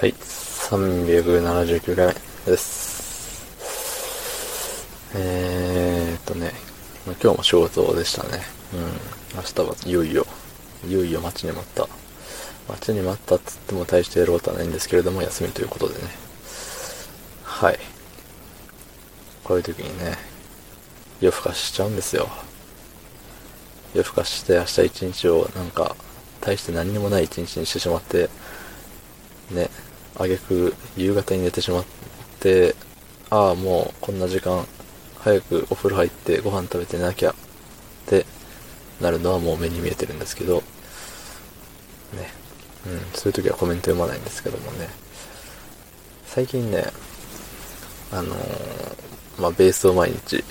はい、379回目です。えーっとね、今日も仕事でしたね。うん、明日はいよいよ、いよいよ待ちに待った。待ちに待ったっつっても大してやることはないんですけれども、休みということでね。はい。こういう時にね、夜更かししちゃうんですよ。夜更かしして明日一日をなんか、大して何にもない一日にしてしまって、ね、あげく夕方に寝てしまって、ああ、もうこんな時間、早くお風呂入ってご飯食べてなきゃってなるのはもう目に見えてるんですけど、ね、うん、そういう時はコメント読まないんですけどもね、最近ね、あのー、まあ、ベースを毎日、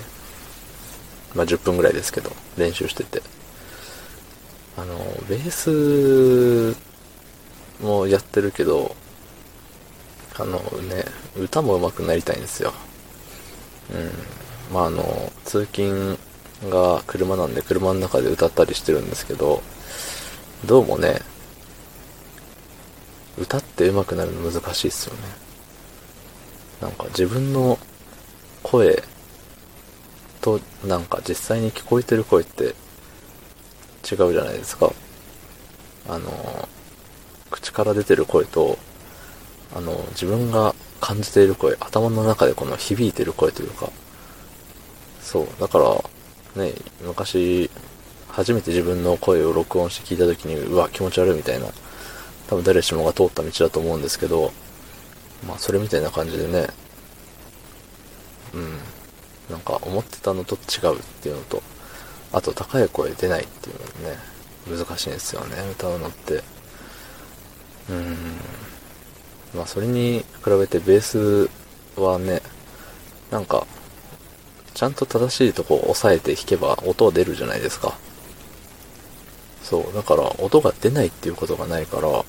まあ、10分ぐらいですけど、練習してて、あのー、ベースもやってるけど、あのね、歌も上手くなりたいんですよ。うん。まああの、通勤が車なんで車の中で歌ったりしてるんですけど、どうもね、歌って上手くなるの難しいっすよね。なんか自分の声となんか実際に聞こえてる声って違うじゃないですか。あの、口から出てる声と、あの、自分が感じている声、頭の中でこの響いてる声というか、そう、だから、ね、昔、初めて自分の声を録音して聞いた時に、うわ、気持ち悪いみたいな、多分誰しもが通った道だと思うんですけど、まあ、それみたいな感じでね、うん、なんか思ってたのと違うっていうのと、あと高い声出ないっていうのね、難しいんですよね、歌うのって。うん。まあそれに比べてベースはね、なんか、ちゃんと正しいとこを押さえて弾けば音は出るじゃないですか。そう、だから音が出ないっていうことがないから、うん、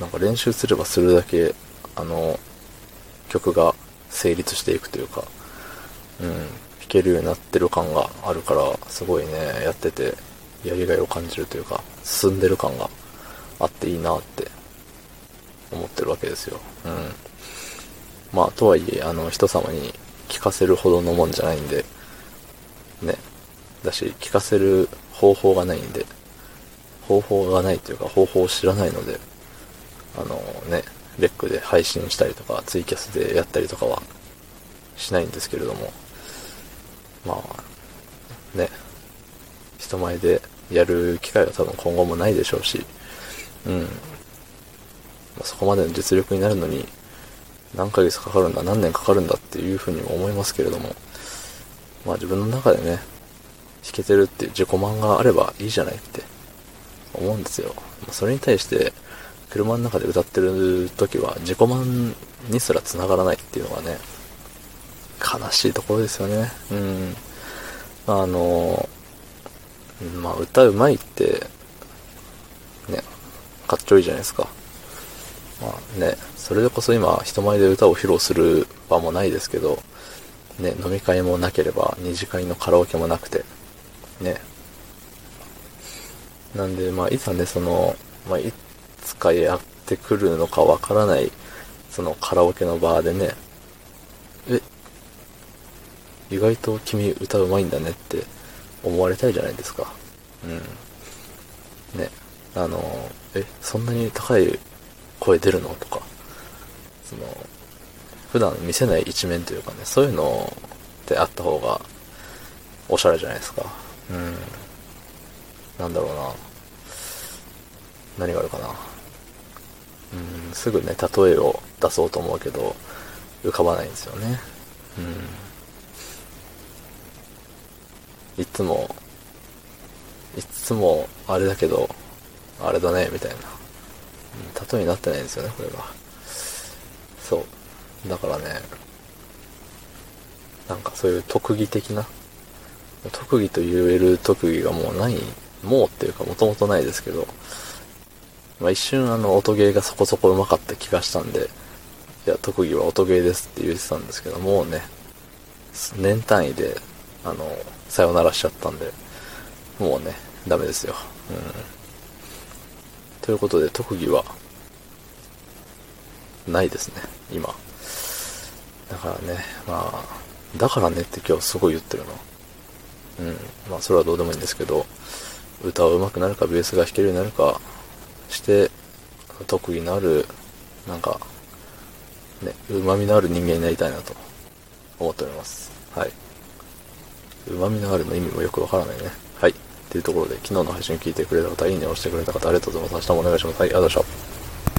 なんか練習すればするだけ、あの、曲が成立していくというか、うん、弾けるようになってる感があるから、すごいね、やってて、やりがいを感じるというか、進んでる感があっていいなって思ってるわけですよ。うん。まあ、とはいえ、あの、人様に聞かせるほどのもんじゃないんで、ね。だし、聞かせる方法がないんで、方法がないというか、方法を知らないので、あのね、レックで配信したりとか、ツイキャスでやったりとかはしないんですけれども、まあ、ね、人前でやる機会は多分今後もないでしょうし、うん。そこまでの実力になるのに、何ヶ月かかるんだ、何年かかるんだっていうふうにも思いますけれども、まあ自分の中でね、弾けてるっていう自己満があればいいじゃないって思うんですよ。それに対して、車の中で歌ってる時は自己満にすら繋がらないっていうのがね、悲しいところですよね。うん。あの、まあ歌うまいって、かっちょいいじゃないですか。まあね、それでこそ今、人前で歌を披露する場もないですけど、ね、飲み会もなければ、二次会のカラオケもなくて、ね。なんで、まあ、いざね、その、まあ、いつかやってくるのかわからない、そのカラオケの場でね、え、意外と君歌うまいんだねって思われたいじゃないですか。うん。ね。あの、え、そんなに高い声出るの？とか、その、普段見せない一面というかね、そういうのってあった方が、おしゃれじゃないですか。うん。なんだろうな。何があるかな。うん、すぐね、例えを出そうと思うけど、浮かばないんですよね。うん。いつも、いつも、あれだけど、あれだね、みたいな。例えになってないんですよね、これが。そう。だからね、なんかそういう特技的な、特技と言える特技がもうない、もうっていうかもともとないですけど、まあ一瞬あの音ゲーがそこそこ上手かった気がしたんで、いや、特技は音ゲーですって言ってたんですけど、もうね、年単位で、あの、さよならしちゃったんで、もうね、ダメですよ。うん。ということで特技はないですね、今。だからね、まあ、だからねって今日すごい言ってるの。うん。まあ、それはどうでもいいんですけど、歌を上手くなるか、ベースが弾けるようになるか、して、特技のある、なんか、ね、旨味のある人間になりたいなと思っております。はい。旨味のあるの意味もよくわからないね。って。いうところで、昨日の配信聞いてくれた方、いいねを押してくれた方、ありがとうございます。明日もお願いします。はい、ありがとうございました。